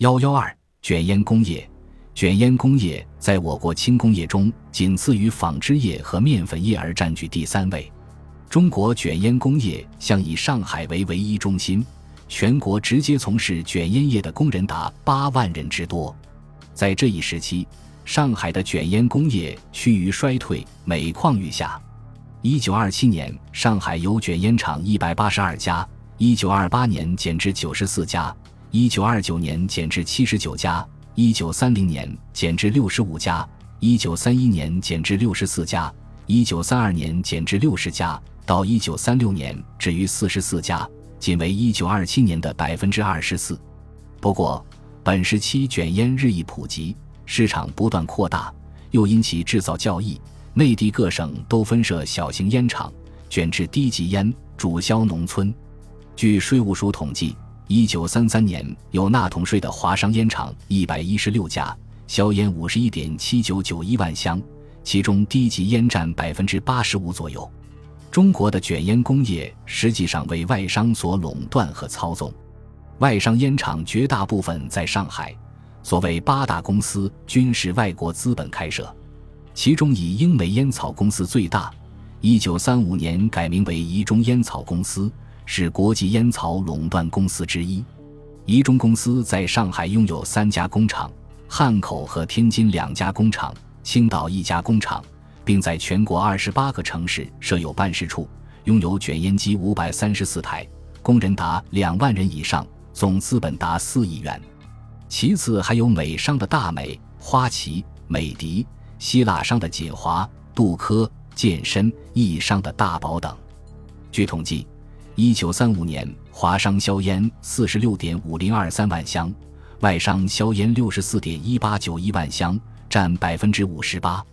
幺幺二卷烟工业，卷烟工业在我国轻工业中仅次于纺织业和面粉业而占据第三位。中国卷烟工业向以上海为唯一中心，全国直接从事卷烟业的工人达八万人之多。在这一时期，上海的卷烟工业趋于衰退，每况愈下。一九二七年，上海有卷烟厂一百八十二家；一九二八年减至九十四家；一九二九年减至七十九家；一九三零年减至六十五家；一九三一年减至六十四家；一九三二年减至六十家；到一九三六年止于四十四家，仅为一九二七年的百分之二十四。不过，本时期卷烟日益普及，市场不断扩大，又因其制造较易。内地各省都分设小型烟厂，卷制低级烟，主销农村。据税务署统计，一九三三年有纳统税的华商烟厂一百一十六家，销烟五十一点七九九一万箱，其中低级烟占百分之八十五左右。中国的卷烟工业实际上为外商所垄断和操纵，外商烟厂绝大部分在上海，所谓八大公司均是外国资本开设。其中以英美烟草公司最大，一九三五年改名为宜中烟草公司，是国际烟草垄断公司之一。怡中公司在上海拥有三家工厂，汉口和天津两家工厂，青岛一家工厂，并在全国二十八个城市设有办事处，拥有卷烟机五百三十四台，工人达两万人以上，总资本达四亿元。其次还有美商的大美、花旗、美的。希腊商的锦华、杜科、健身、易商的大宝等。据统计，一九三五年华商销烟四十六点五零二三万箱，外商销烟六十四点一八九一万箱，占百分之五十八。